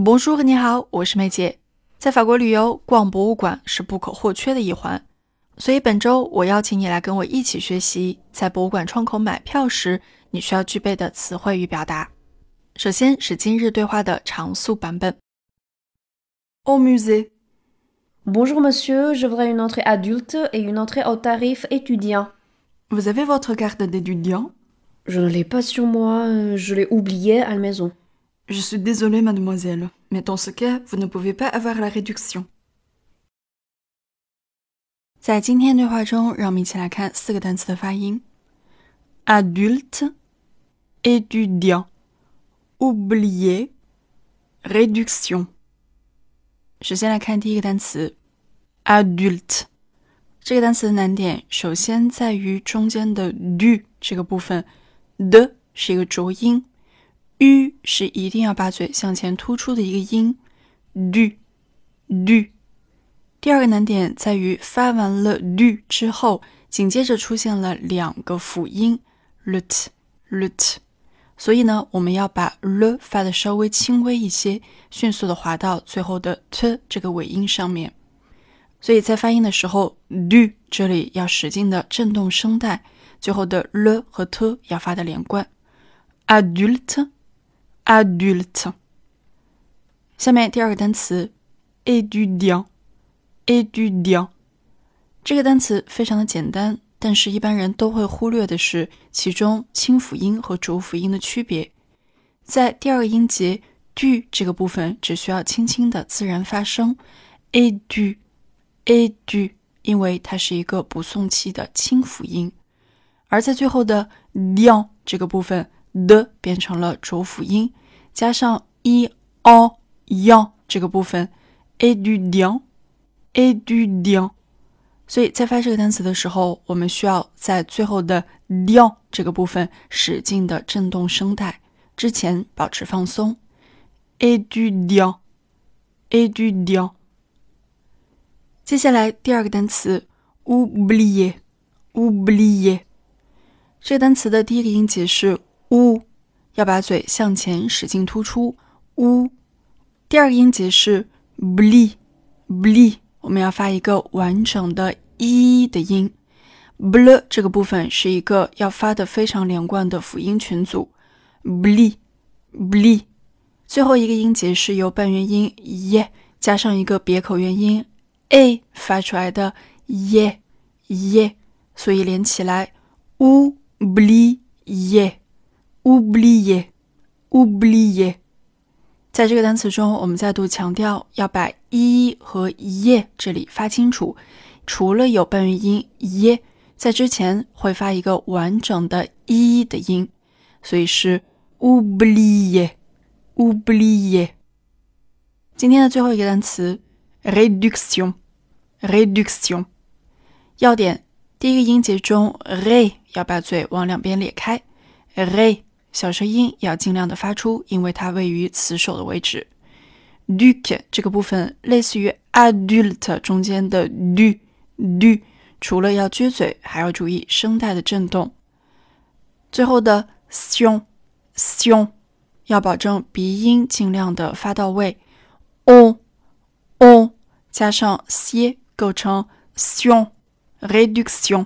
Bonjour，你好，我是梅姐。在法国旅游，逛博物馆是不可或缺的一环，所以本周我邀请你来跟我一起学习，在博物馆窗口买票时你需要具备的词汇与表达。首先是今日对话的常速版本。Au musée. Bonjour monsieur, je voudrais une entrée adulte et une entrée au tarif étudiant. Vous avez votre carte d'étudiant Je ne l'ai pas sur moi, euh, je l'ai oubliée à la maison. Je suis désolée, mademoiselle, mais dans ce cas, vous ne pouvez pas avoir la réduction. 在今天对话中，让我们一起来看四个单词的发音：adulte、étudiant、oublié、réduction。首先来看第一个单词，adulte。这个单词的难点首先在于中间的 du 这个部分，de 是一个浊音。 U 是一定要把嘴向前突出的一个音，du du。第二个难点在于发完了 du 之后，紧接着出现了两个辅音 lut lut，所以呢，我们要把 l 发的稍微轻微一些，迅速的滑到最后的 t 这个尾音上面。所以在发音的时候，du 这里要使劲的震动声带，最后的 l 和 t 要发的连贯，adulte。adulte。下面第二个单词，étudiant，étudiant。这个单词非常的简单，但是一般人都会忽略的是其中清辅音和浊辅音的区别。在第二个音节 du 这个部分，只需要轻轻的自然发声，édu，édu，因为它是一个不送气的清辅音。而在最后的 dian 这个部分。的变成了浊辅音，加上 e o yang 这个部分，a du dian，a du dian，所以在发这个单词的时候，我们需要在最后的 dian 这个部分使劲的震动声带，之前保持放松，a du dian，a du dian。接下来第二个单词，oublier，oublier，这个单词的第一个音节是。呜，要把嘴向前使劲突出。呜，第二个音节是 bli，bli，我们要发一个完整的一的音。bl 这个部分是一个要发的非常连贯的辅音群组。bli，bli，最后一个音节是由半元音 ye 加上一个别口元音 a 发出来的 ye，ye，所以连起来 u bli ye。oublier，oublier，在这个单词中，我们再度强调要把 e 和 e 这里发清楚。除了有半元音 e，在之前会发一个完整的 e 的音，所以是 oublier，oublier。今天的最后一个单词 reduction，reduction。要点：第一个音节中 re 要把嘴往两边咧开，re。小舌音要尽量的发出，因为它位于词首的位置。duc 这个部分类似于 adult 中间的 du du，除了要撅嘴，还要注意声带的震动。最后的 sion sion 要保证鼻音尽量的发到位。on on 加上 c 构成 sion reduction。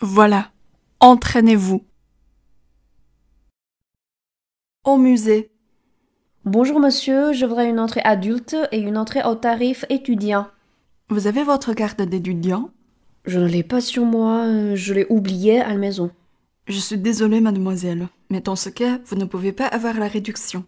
Voilà, entraînez-vous. Au musée. Bonjour monsieur, je voudrais une entrée adulte et une entrée au tarif étudiant. Vous avez votre carte d'étudiant? Je ne l'ai pas sur moi, je l'ai oubliée à la maison. Je suis désolée mademoiselle, mais dans ce cas, vous ne pouvez pas avoir la réduction.